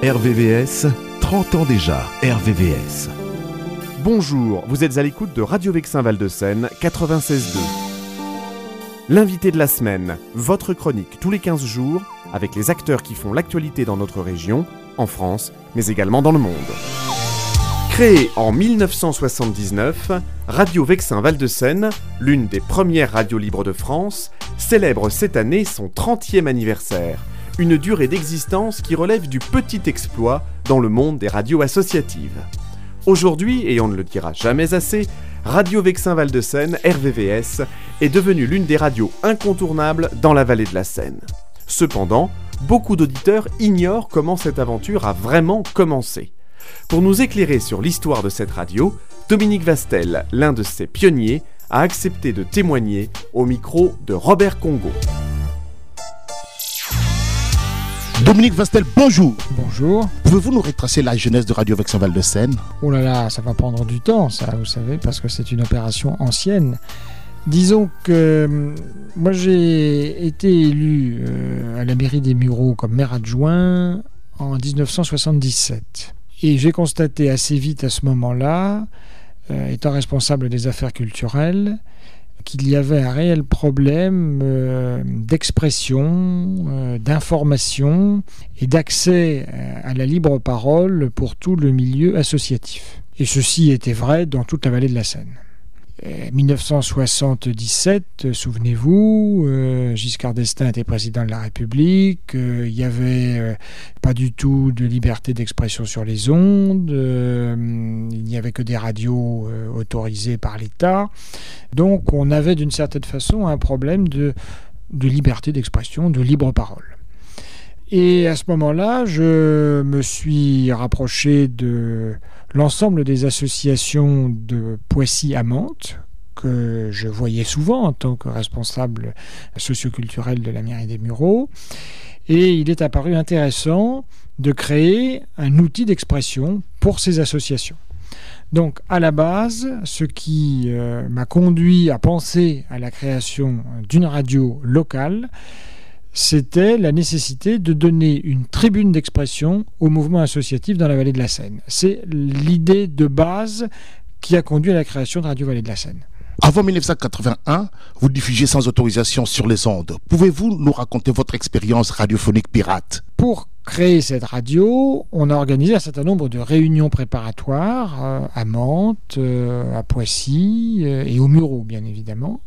RVVS, 30 ans déjà, RVVS. Bonjour, vous êtes à l'écoute de Radio Vexin Val de Seine 96.2. L'invité de la semaine, votre chronique tous les 15 jours avec les acteurs qui font l'actualité dans notre région, en France, mais également dans le monde. Créée en 1979, Radio Vexin Val de Seine, l'une des premières radios libres de France, célèbre cette année son 30e anniversaire une durée d'existence qui relève du petit exploit dans le monde des radios associatives. Aujourd'hui, et on ne le dira jamais assez, Radio Vexin Val de Seine, RVVS, est devenue l'une des radios incontournables dans la vallée de la Seine. Cependant, beaucoup d'auditeurs ignorent comment cette aventure a vraiment commencé. Pour nous éclairer sur l'histoire de cette radio, Dominique Vastel, l'un de ses pionniers, a accepté de témoigner au micro de Robert Congo. Dominique Vastel, bonjour. Bonjour. Pouvez-vous nous retracer la jeunesse de Radio Vexin Val de Seine? Oh là là, ça va prendre du temps, ça, vous savez, parce que c'est une opération ancienne. Disons que hum, moi j'ai été élu euh, à la mairie des Mureaux comme maire adjoint en 1977. Et j'ai constaté assez vite à ce moment-là, euh, étant responsable des affaires culturelles, qu'il y avait un réel problème euh, d'expression, euh, d'information et d'accès euh, à la libre parole pour tout le milieu associatif. Et ceci était vrai dans toute la vallée de la Seine. 1977, souvenez-vous, euh, Giscard d'Estaing était président de la République, euh, il n'y avait euh, pas du tout de liberté d'expression sur les ondes, il n'y avait que des radios autorisées par l'État. Donc on avait d'une certaine façon un problème de, de liberté d'expression, de libre parole. Et à ce moment-là, je me suis rapproché de l'ensemble des associations de Poissy à Mantes, que je voyais souvent en tant que responsable socioculturel de la mairie des Mureaux. Et il est apparu intéressant de créer un outil d'expression pour ces associations. Donc à la base, ce qui euh, m'a conduit à penser à la création d'une radio locale, c'était la nécessité de donner une tribune d'expression au mouvement associatif dans la vallée de la Seine. C'est l'idée de base qui a conduit à la création de Radio Vallée de la Seine. Avant 1981, vous diffusez sans autorisation sur les ondes. Pouvez-vous nous raconter votre expérience radiophonique pirate? Pour créer cette radio, on a organisé un certain nombre de réunions préparatoires euh, à Mantes, euh, à Poissy euh, et au Mureau, bien évidemment,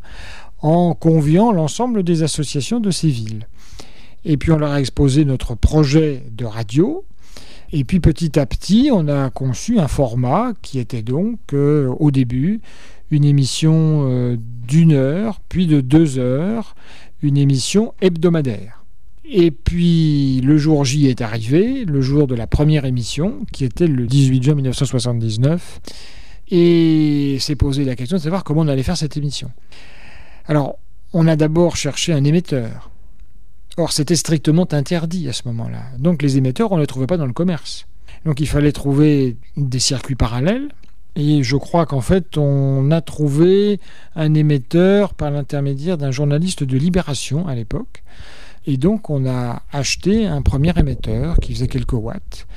en conviant l'ensemble des associations de ces villes. Et puis on leur a exposé notre projet de radio. Et puis petit à petit, on a conçu un format qui était donc euh, au début une émission euh, d'une heure, puis de deux heures, une émission hebdomadaire. Et puis le jour J est arrivé, le jour de la première émission, qui était le 18 juin 1979, et s'est posé la question de savoir comment on allait faire cette émission. Alors, on a d'abord cherché un émetteur. Or, c'était strictement interdit à ce moment-là. Donc, les émetteurs, on ne les trouvait pas dans le commerce. Donc, il fallait trouver des circuits parallèles. Et je crois qu'en fait, on a trouvé un émetteur par l'intermédiaire d'un journaliste de Libération à l'époque. Et donc, on a acheté un premier émetteur qui faisait quelques watts.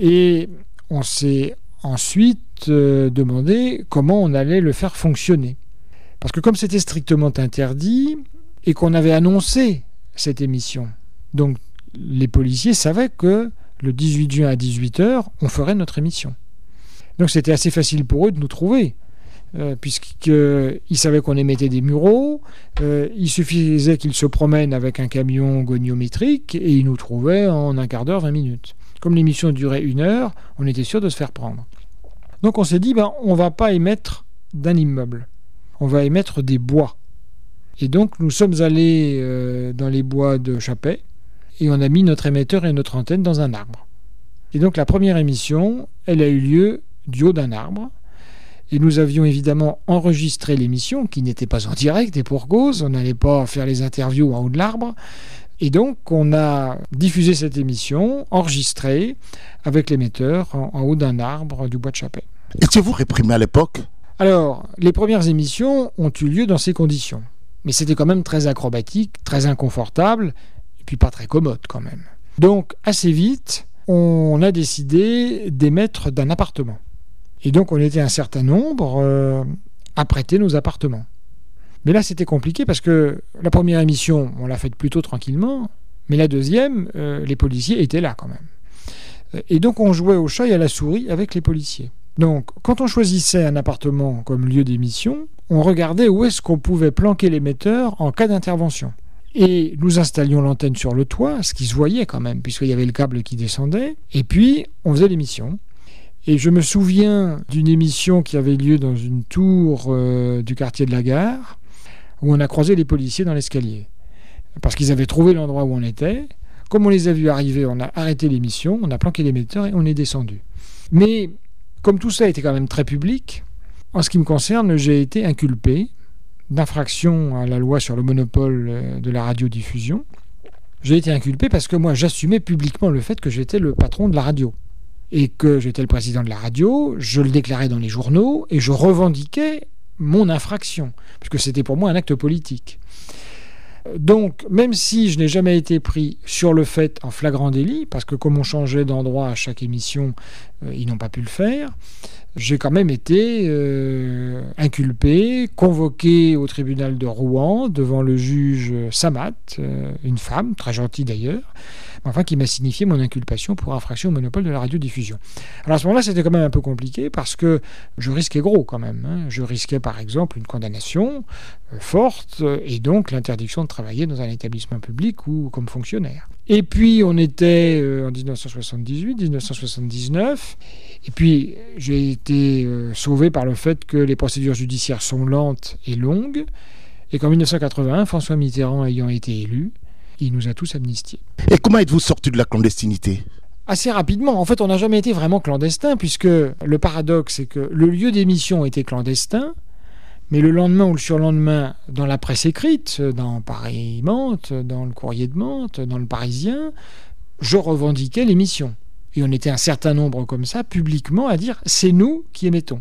Et on s'est ensuite euh, demandé comment on allait le faire fonctionner. Parce que comme c'était strictement interdit et qu'on avait annoncé cette émission, donc les policiers savaient que le 18 juin à 18h, on ferait notre émission. Donc c'était assez facile pour eux de nous trouver, euh, puisqu'ils savaient qu'on émettait des mureaux, euh, il suffisait qu'ils se promènent avec un camion goniométrique et ils nous trouvaient en un quart d'heure, 20 minutes. Comme l'émission durait une heure, on était sûr de se faire prendre. Donc on s'est dit, ben, on ne va pas émettre d'un immeuble on va émettre des bois. Et donc nous sommes allés euh, dans les bois de Chapet et on a mis notre émetteur et notre antenne dans un arbre. Et donc la première émission, elle a eu lieu du haut d'un arbre. Et nous avions évidemment enregistré l'émission, qui n'était pas en direct et pour cause, on n'allait pas faire les interviews en haut de l'arbre. Et donc on a diffusé cette émission, enregistrée, avec l'émetteur en, haut d'un arbre du bois de Chapet. Étiez-vous réprimé à l'époque? Alors, les premières émissions ont eu lieu dans ces conditions. Mais c'était quand même très acrobatique, très inconfortable, et puis pas très commode quand même. Donc, assez vite, on a décidé d'émettre d'un appartement. Et donc on était un certain nombre euh, à prêter nos appartements. Mais là c'était compliqué parce que la première émission, on l'a faite plutôt tranquillement, mais la deuxième, euh, les policiers étaient là quand même. Et donc on jouait au chat et à la souris avec les policiers. Donc quand on choisissait un appartement comme lieu d'émission, on regardait où est-ce qu'on pouvait planquer l'émetteur en cas d'intervention. Et nous installions l'antenne sur le toit, ce qui se voyait quand même, puisqu'il y avait le câble qui descendait. Et puis, on faisait l'émission. Et je me souviens d'une émission qui avait lieu dans une tour euh, du quartier de la gare, où on a croisé les policiers dans l'escalier. Parce qu'ils avaient trouvé l'endroit où on était. Comme on les a vus arriver, on a arrêté l'émission, on a planqué l'émetteur et on est descendu. Mais comme tout ça était quand même très public, en ce qui me concerne, j'ai été inculpé d'infraction à la loi sur le monopole euh, de la radiodiffusion. J'ai été inculpé parce que moi j'assumais publiquement le fait que j'étais le patron de la radio et que j'étais le président de la radio, je le déclarais dans les journaux et je revendiquais mon infraction, puisque c'était pour moi un acte politique. Donc, même si je n'ai jamais été pris sur le fait en flagrant délit, parce que comme on changeait d'endroit à chaque émission, ils n'ont pas pu le faire, j'ai quand même été euh, inculpé, convoqué au tribunal de Rouen devant le juge Samat, euh, une femme, très gentille d'ailleurs, enfin qui m'a signifié mon inculpation pour infraction au monopole de la radiodiffusion. Alors à ce moment-là, c'était quand même un peu compliqué parce que je risquais gros quand même. Hein. Je risquais par exemple une condamnation euh, forte et donc l'interdiction de travailler dans un établissement public ou comme fonctionnaire. Et puis on était euh, en 1978, 1979, et puis j'ai été euh, sauvé par le fait que les procédures judiciaires sont lentes et longues, et qu'en 1981, François Mitterrand ayant été élu, il nous a tous amnistiés. Et comment êtes-vous sorti de la clandestinité? Assez rapidement. En fait, on n'a jamais été vraiment clandestin, puisque le paradoxe, c'est que le lieu d'émission était clandestin, mais le lendemain ou le surlendemain, dans la presse écrite, dans Paris-Mantes, dans le Courrier de Mantes, dans le Parisien, je revendiquais l'émission. Et on était un certain nombre comme ça, publiquement, à dire c'est nous qui émettons.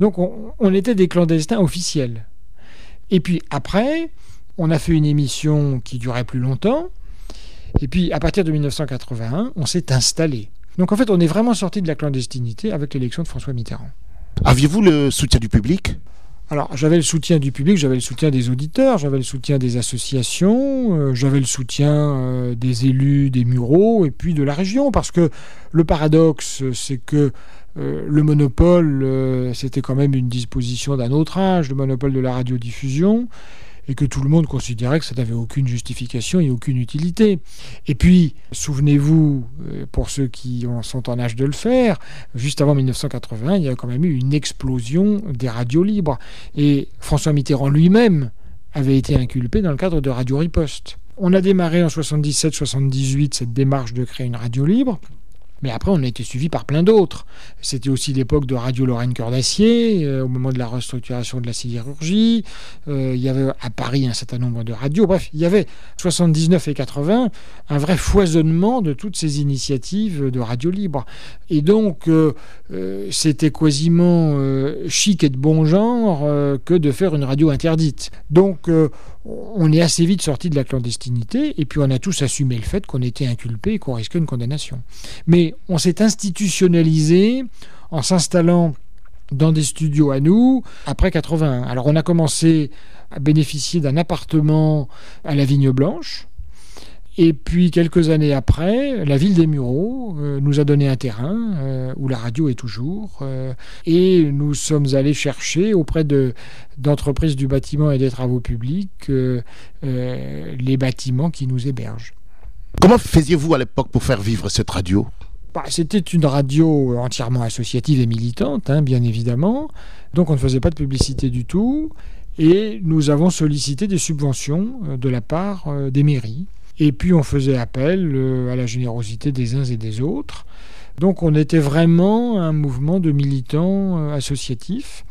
Donc on, on était des clandestins officiels. Et puis après, on a fait une émission qui durait plus longtemps. Et puis, à partir de 1981, on s'est installé. Donc, en fait, on est vraiment sorti de la clandestinité avec l'élection de François Mitterrand. Aviez-vous le soutien du public? Alors, j'avais le soutien du public, j'avais le soutien des auditeurs, j'avais le soutien des associations, euh, j'avais le soutien euh, des élus, des mureaux et puis de la région. Parce que le paradoxe, c'est que euh, le monopole, c'était quand même une disposition d'un autre âge, le monopole de la radiodiffusion et que tout le monde considérait que ça n'avait aucune justification et aucune utilité. Et puis, souvenez-vous, euh, pour ceux qui sont en âge de le faire, juste avant 1980, il y a quand même eu une explosion des radios libres. Et François Mitterrand lui-même avait été inculpé dans le cadre de Radio Riposte. On a démarré en 77-78 cette démarche de créer une radio libre. Mais après, on a été suivi par plein d'autres. C'était aussi l'époque de Radio Lorraine Cœur d'Acier, euh, au moment de la restructuration de la sidérurgie. Euh, il y avait à Paris un certain nombre de radios. Bref, il y avait 79 et 80 un vrai foisonnement de toutes ces initiatives de radio libre. Et donc, euh, c'était quasiment chic et de bon genre que de faire une radio interdite. Donc, on est assez vite sorti de la clandestinité et puis on a tous assumé le fait qu'on était inculpé et qu'on risquait une condamnation. Mais on s'est institutionnalisé en s'installant dans des studios à nous après 81. Alors on a commencé à bénéficier d'un appartement à la Vigne Blanche et puis quelques années après, la ville des Mureaux euh, nous a donné un terrain euh, où la radio est toujours. Euh, et nous sommes allés chercher auprès de, d'entreprises du bâtiment et des travaux publics les bâtiments qui nous hébergent. Comment faisiez-vous à l'époque pour faire vivre cette radio? Bah, C'était une radio entièrement associative et militante, hein, bien évidemment. Donc on ne faisait pas de publicité du tout. Et nous avons sollicité des subventions de la part des mairies. Et puis on faisait appel euh, à la générosité des uns et des autres. Donc on était vraiment un mouvement de militants euh, associatifs.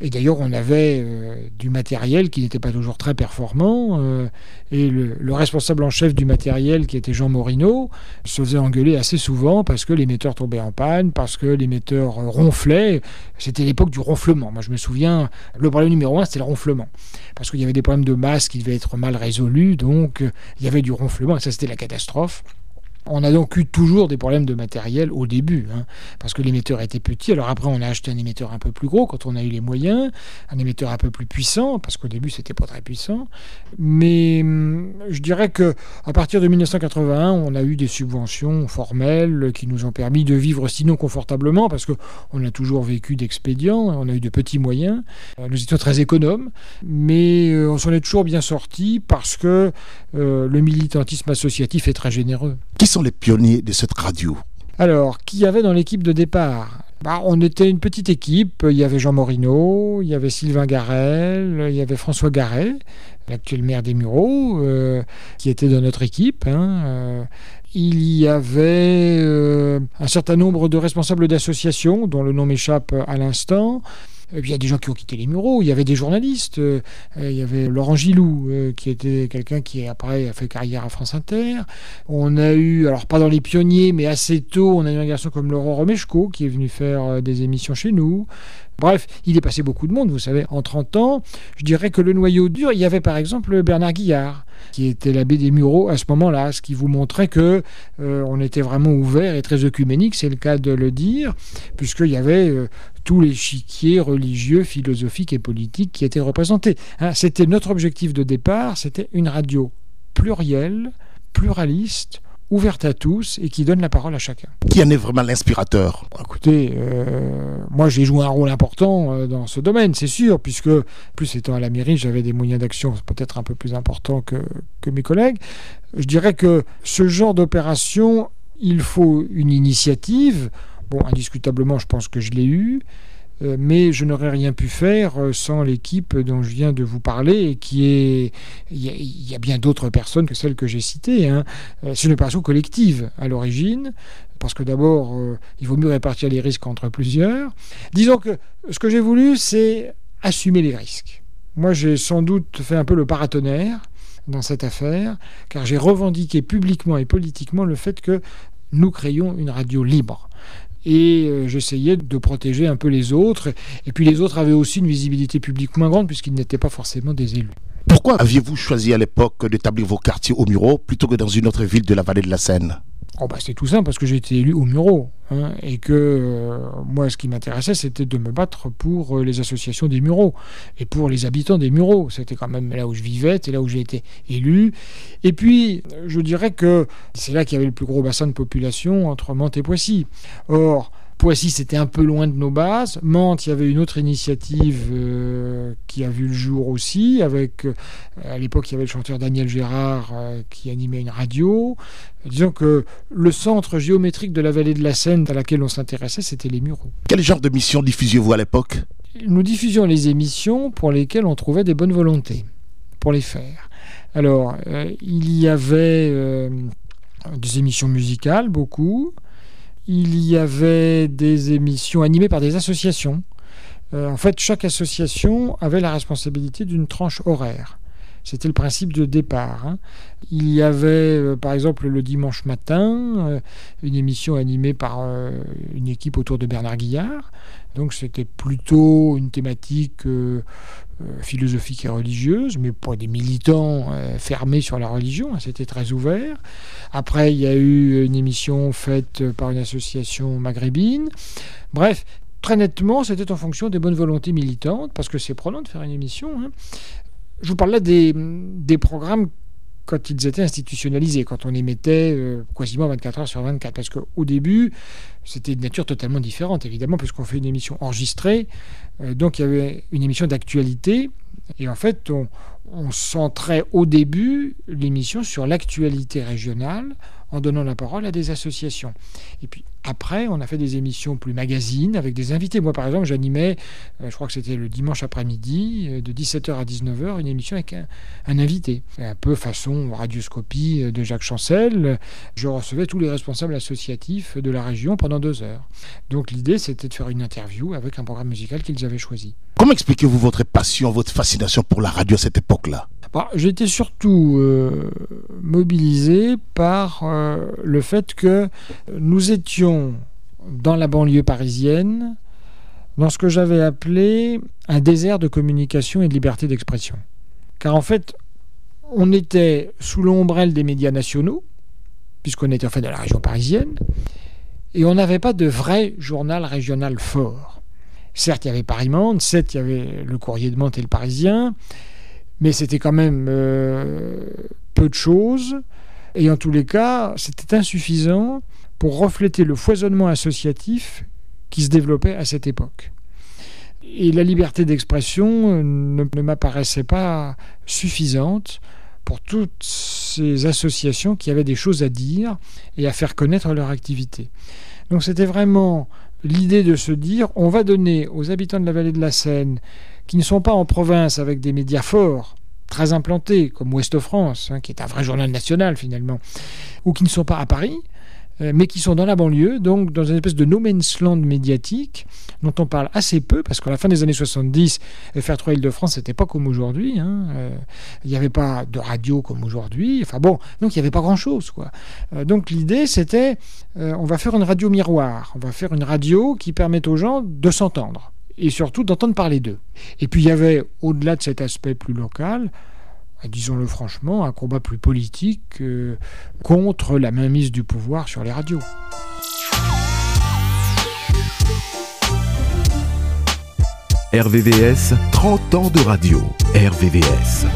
Et d'ailleurs, on avait euh, du matériel qui n'était pas toujours très performant. Euh, et le, responsable en chef du matériel, qui était Jean Morino, se faisait engueuler assez souvent parce que l'émetteur tombait en panne, parce que l'émetteur ronflait. C'était l'époque du ronflement. Moi, je me souviens, le problème numéro un, c'était le ronflement. Parce qu'il y avait des problèmes de masse qui devaient être mal résolus, donc euh, il y avait du ronflement, et ça, c'était la catastrophe. On a donc eu toujours des problèmes de matériel au début, hein, parce que l'émetteur était petit. Alors après, on a acheté un émetteur un peu plus gros quand on a eu les moyens, un émetteur un peu plus puissant, parce qu'au début, c'était pas très puissant. Mais hum, je dirais que à partir de 1981, on a eu des subventions formelles qui nous ont permis de vivre sinon confortablement, parce qu'on a toujours vécu d'expédients, on a eu de petits moyens. Euh, nous étions très économes, mais euh, on s'en est toujours bien sorti parce que euh, le militantisme associatif est très généreux. Les pionniers de cette radio Alors, qui y avait dans l'équipe de départ? Bah, on était une petite équipe. Il y avait Jean Morino, il y avait Sylvain Garel, il y avait François Garret, l'actuel maire des Mureaux, qui était dans notre équipe. Hein, il y avait un certain nombre de responsables d'associations, dont le nom m'échappe à l'instant. Puis il y a des gens qui ont quitté les Mureaux, il y avait des journalistes, euh, il y avait Laurent Gilou, euh, qui était quelqu'un qui après a fait carrière à France Inter. On a eu, alors pas dans les pionniers, mais assez tôt, on a eu un garçon comme Laurent Romeshko qui est venu faire euh, des émissions chez nous. Bref, il est passé beaucoup de monde, vous savez, en 30 ans. Je dirais que le noyau dur, il y avait par exemple Bernard Guillard, qui était l'abbé des Mureaux à ce moment-là, ce qui vous montrait que on était vraiment ouvert et très œcuménique, c'est le cas de le dire, puisqu'il y avait tous les chiquiers religieux, philosophiques et politiques qui étaient représentés. Hein, c'était notre objectif de départ, c'était une radio plurielle, pluraliste, ouverte à tous et qui donne la parole à chacun. Qui en est vraiment l'inspirateur? Écoutez, euh, moi j'ai joué un rôle important euh, dans ce domaine, c'est sûr, puisque plus étant à la mairie, j'avais des moyens d'action peut-être un peu plus importants que, que mes collègues. Je dirais que ce genre d'opération, il faut une initiative. Bon, indiscutablement, je pense que je l'ai eu, euh, mais je n'aurais rien pu faire euh, sans l'équipe dont je viens de vous parler et qui est. Il y, a, bien d'autres personnes que celles que j'ai citées. Hein. Euh, c'est une opération collective à l'origine, parce que d'abord, il vaut mieux répartir les risques entre plusieurs. Disons que ce que j'ai voulu, c'est assumer les risques. Moi, j'ai sans doute fait un peu le paratonnerre dans cette affaire, car j'ai revendiqué publiquement et politiquement le fait que nous créions une radio libre et euh, j'essayais de protéger un peu les autres. Et puis les autres avaient aussi une visibilité publique moins grande puisqu'ils n'étaient pas forcément des élus. Pourquoi aviez-vous choisi à l'époque d'établir vos quartiers au Muro plutôt que dans une autre ville de la vallée de la Seine? Oh bah c'est tout simple parce que j'ai été élu au Muro hein, et que euh, moi ce qui m'intéressait c'était de me battre pour euh, les associations des Mureaux et pour les habitants des Mureaux. C'était quand même là où je vivais, c'était là où j'ai été élu. Et puis je dirais que c'est là qu'il y avait le plus gros bassin de population entre Mantes et Poissy. Or Poissy, c'était un peu loin de nos bases. Mantes, il y avait une autre initiative euh, qui a vu le jour aussi, avec, euh, à l'époque, il y avait le chanteur Daniel Gérard euh, qui animait une radio. Disons que le centre géométrique de la vallée de la Seine à laquelle on s'intéressait, c'était les Mureaux. Quel genre de mission diffusiez-vous à l'époque? Nous diffusions les émissions pour lesquelles on trouvait des bonnes volontés pour les faire. Alors, il y avait des émissions musicales, beaucoup il y avait des émissions animées par des associations. Euh, en fait, chaque association avait la responsabilité d'une tranche horaire. C'était le principe de départ. Hein. Il y avait, euh, par exemple, le dimanche matin, euh, une émission animée par une équipe autour de Bernard Guillard. Donc c'était plutôt une thématique philosophique et religieuse, mais pour des militants fermés sur la religion, hein, c'était très ouvert. Après, il y a eu une émission faite par une association maghrébine. Bref, très nettement, c'était en fonction des bonnes volontés militantes, parce que c'est prenant de faire une émission. Hein. Je vous parle là des programmes quand ils étaient institutionnalisés, quand on émettait euh, quasiment 24 heures sur 24. Parce qu'au début, c'était de nature totalement différente, évidemment, puisqu'on fait une émission enregistrée. Euh, donc il y avait une émission d'actualité. Et en fait, on, on centrait au début l'émission sur l'actualité régionale en donnant la parole à des associations. Et puis après, on a fait des émissions plus magazines avec des invités. Moi, par exemple, j'animais, euh, je crois que c'était le dimanche après-midi, euh, de 17h à 19h, une émission avec un, invité. Un peu façon radioscopie euh, de Jacques Chancel. Je recevais tous les responsables associatifs de la région pendant deux heures. Donc l'idée, c'était de faire une interview avec un programme musical qu'ils avaient choisi. Comment expliquez-vous votre passion, votre fascination pour la radio à cette époque-là? Bah, J'étais surtout mobilisé par le fait que nous étions dans la banlieue parisienne, dans ce que j'avais appelé un désert de communication et de liberté d'expression. Car en fait, on était sous l'ombrelle des médias nationaux, puisqu'on était en fait dans la région parisienne, et on n'avait pas de vrai journal régional fort. Certes, il y avait Paris Monde, certes, il y avait le Courrier de Mantes et le Parisien, mais c'était quand même euh, peu de choses, et en tous les cas, c'était insuffisant pour refléter le foisonnement associatif qui se développait à cette époque. Et la liberté d'expression ne, ne m'apparaissait pas suffisante pour toutes ces associations qui avaient des choses à dire et à faire connaître leur activité. Donc c'était vraiment l'idée de se dire on va donner aux habitants de la vallée de la Seine, qui ne sont pas en province avec des médias forts, très implantés, comme Ouest France, hein, qui est un vrai journal national finalement, ou qui ne sont pas à Paris, euh, mais qui sont dans la banlieue, donc dans une espèce de no man's land médiatique, dont on parle assez peu, parce qu'à la fin des années 70, FR3 Île-de-France, c'était pas comme aujourd'hui. Hein, euh, il n'y avait pas de radio comme aujourd'hui. Enfin bon, donc il n'y avait pas grand-chose. quoi. Euh, donc l'idée, c'était, on va faire une radio miroir, on va faire une radio qui permette aux gens de s'entendre, et surtout d'entendre parler d'eux. Et puis il y avait, au-delà de cet aspect plus local, disons-le franchement, un combat plus politique euh, contre la mainmise du pouvoir sur les radios. RVVS, 30 ans de radio. RVVS.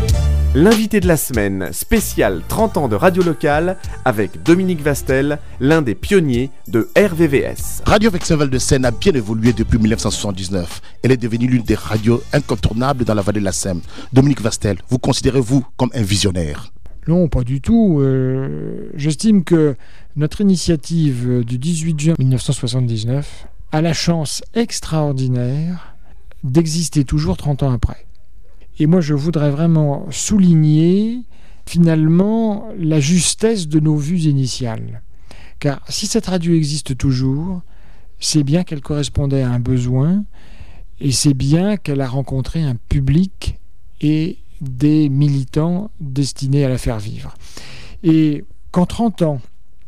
L'invité de la semaine, spécial 30 ans de radio locale, avec Dominique Vastel, l'un des pionniers de RVVS. Radio Vexinval de Seine a bien évolué depuis 1979. Elle est devenue l'une des radios incontournables dans la vallée de la Seine. Dominique Vastel, vous considérez-vous comme un visionnaire? Non, pas du tout. Euh, j'estime que notre initiative du 18 juin 1979 a la chance extraordinaire d'exister toujours 30 ans après. Et moi, je voudrais vraiment souligner finalement la justesse de nos vues initiales. Car si cette radio existe toujours, c'est bien qu'elle correspondait à un besoin et c'est bien qu'elle a rencontré un public et des militants destinés à la faire vivre. Et qu'en 30 ans,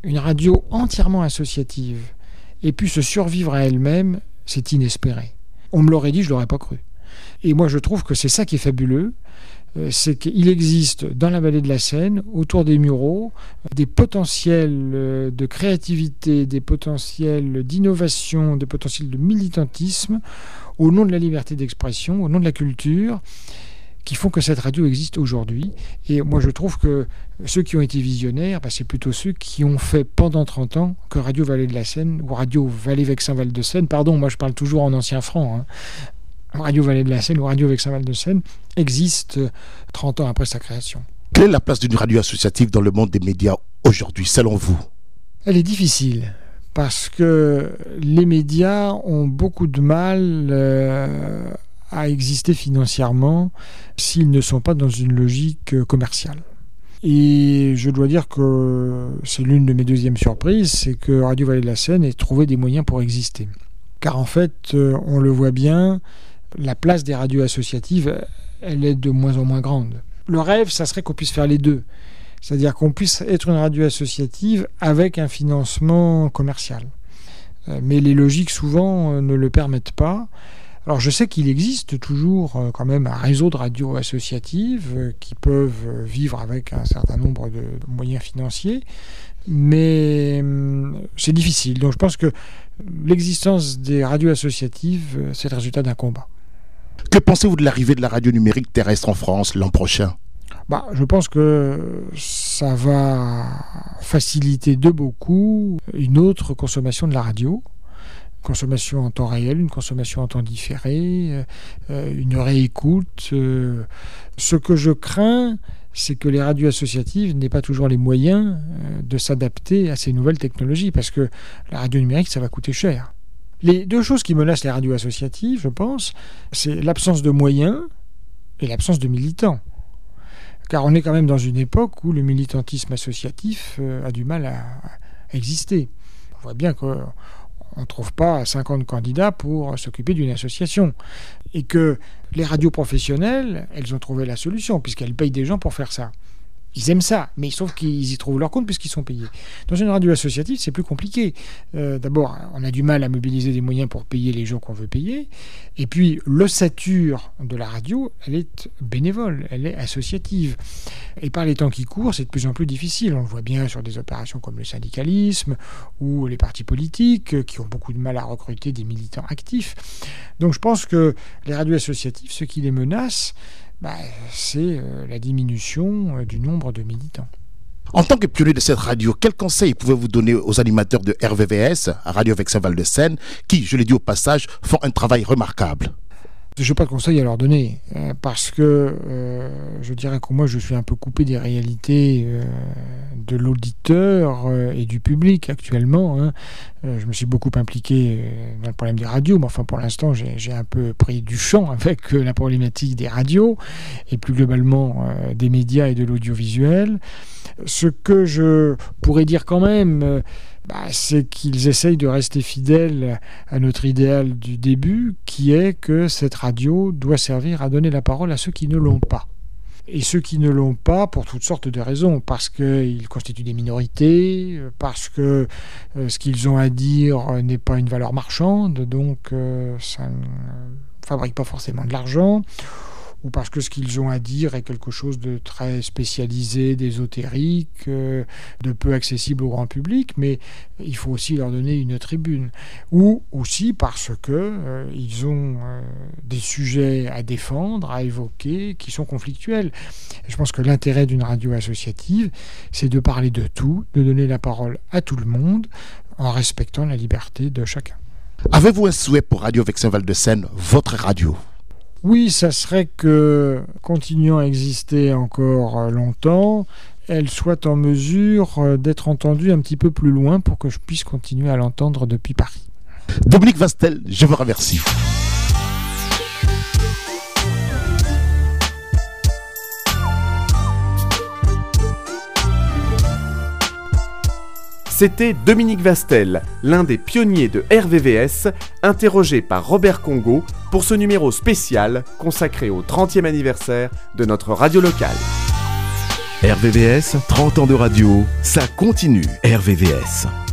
une radio entièrement associative ait pu se survivre à elle-même, c'est inespéré. On me l'aurait dit, je ne l'aurais pas cru. Et moi, je trouve que c'est ça qui est fabuleux. Euh, c'est qu'il existe dans la vallée de la Seine, autour des Mureaux, des potentiels euh, de créativité, des potentiels d'innovation, des potentiels de militantisme, au nom de la liberté d'expression, au nom de la culture, qui font que cette radio existe aujourd'hui. Et moi, je trouve que ceux qui ont été visionnaires, bah, c'est plutôt ceux qui ont fait pendant 30 ans que Radio Vallée de la Seine, ou Radio Vallée-Vexin-Val de Seine, pardon, moi je parle toujours en ancien franc, hein, Radio Vallée de la Seine ou Radio Vexin-Val de Seine existe 30 ans après sa création. Quelle est la place d'une radio associative dans le monde des médias aujourd'hui, selon vous? Elle est difficile parce que les médias ont beaucoup de mal euh, à exister financièrement s'ils ne sont pas dans une logique euh, commerciale. Et je dois dire que c'est l'une de mes deuxièmes surprises, c'est que Radio Vallée de la Seine ait trouvé des moyens pour exister. Car en fait, euh, on le voit bien, la place des radios associatives, elle est de moins en moins grande. Le rêve, ça serait qu'on puisse faire les deux. C'est-à-dire qu'on puisse être une radio associative avec un financement commercial. Euh, mais les logiques, souvent, euh, ne le permettent pas. Alors je sais qu'il existe toujours euh, quand même un réseau de radios associatives qui peuvent vivre avec un certain nombre de moyens financiers, mais hum, c'est difficile. Donc je pense que l'existence des radios associatives, c'est le résultat d'un combat. Que pensez-vous de l'arrivée de la radio numérique terrestre en France l'an prochain? Bah, je pense que ça va faciliter de beaucoup une autre consommation de la radio. consommation en temps réel, une consommation en temps différé, euh, une réécoute. Euh. ce que je crains, c'est que les radios associatives n'aient pas toujours les moyens euh, de s'adapter à ces nouvelles technologies, parce que la radio numérique, ça va coûter cher. Les deux choses qui menacent les radios associatives, je pense, c'est l'absence de moyens et l'absence de militants. Car on est quand même dans une époque où le militantisme associatif euh, a du mal à, exister. On voit bien qu'on ne trouve pas 50 candidats pour s'occuper d'une association. Et que les radios professionnelles, elles ont trouvé la solution, puisqu'elles payent des gens pour faire ça. Ils aiment ça, mais sauf qu'ils y trouvent leur compte puisqu'ils sont payés. Dans une radio associative, c'est plus compliqué. Euh, d'abord, on a du mal à mobiliser des moyens pour payer les gens qu'on veut payer. Et puis, l'ossature de la radio, elle est bénévole, elle est associative. Et par les temps qui courent, c'est de plus en plus difficile. On le voit bien sur des opérations comme le syndicalisme ou les partis politiques qui ont beaucoup de mal à recruter des militants actifs. Donc, je pense que les radios associatives, ce qui les menace, bah, c'est euh, la diminution euh, du nombre de militants. En tant que pionnier de cette radio, quels conseils pouvez-vous donner aux animateurs de RVVS, Radio Vexin Val de Seine, qui, je l'ai dit au passage, font un travail remarquable? Je n'ai pas de conseil à leur donner euh, parce que je dirais que moi je suis un peu coupé des réalités de l'auditeur et du public actuellement. Hein. je me suis beaucoup impliqué dans le problème des radios, mais enfin pour l'instant j'ai un peu pris du champ avec la problématique des radios et plus globalement des médias et de l'audiovisuel. Ce que je pourrais dire quand même, bah, c'est qu'ils essayent de rester fidèles à notre idéal du début, qui est que cette radio doit servir à donner la parole à ceux qui ne l'ont pas. Et ceux qui ne l'ont pas, pour toutes sortes de raisons, parce qu'ils constituent des minorités, parce que euh, ce qu'ils ont à dire n'est pas une valeur marchande, donc euh, ça ne fabrique pas forcément de l'argent, ou parce que ce qu'ils ont à dire est quelque chose de très spécialisé, d'ésotérique, euh, de peu accessible au grand public, mais il faut aussi leur donner une tribune. Ou aussi parce que euh, ils ont euh, des sujets à défendre, à évoquer, qui sont conflictuels. je pense que l'intérêt d'une radio associative, c'est de parler de tout, de donner la parole à tout le monde, en respectant la liberté de chacun. Avez-vous un souhait pour Radio Vexin Val de Seine, votre radio? Oui, ça serait que, continuant à exister encore euh, longtemps, elle soit en mesure euh, d'être entendue un petit peu plus loin pour que je puisse continuer à l'entendre depuis Paris. Dominique Vastel, je vous remercie. C'était Dominique Vastel, l'un des pionniers de RVVS, interrogé par Robert Congo pour ce numéro spécial consacré au 30e anniversaire de notre radio locale. RVVS, 30 ans de radio, ça continue. RVVS.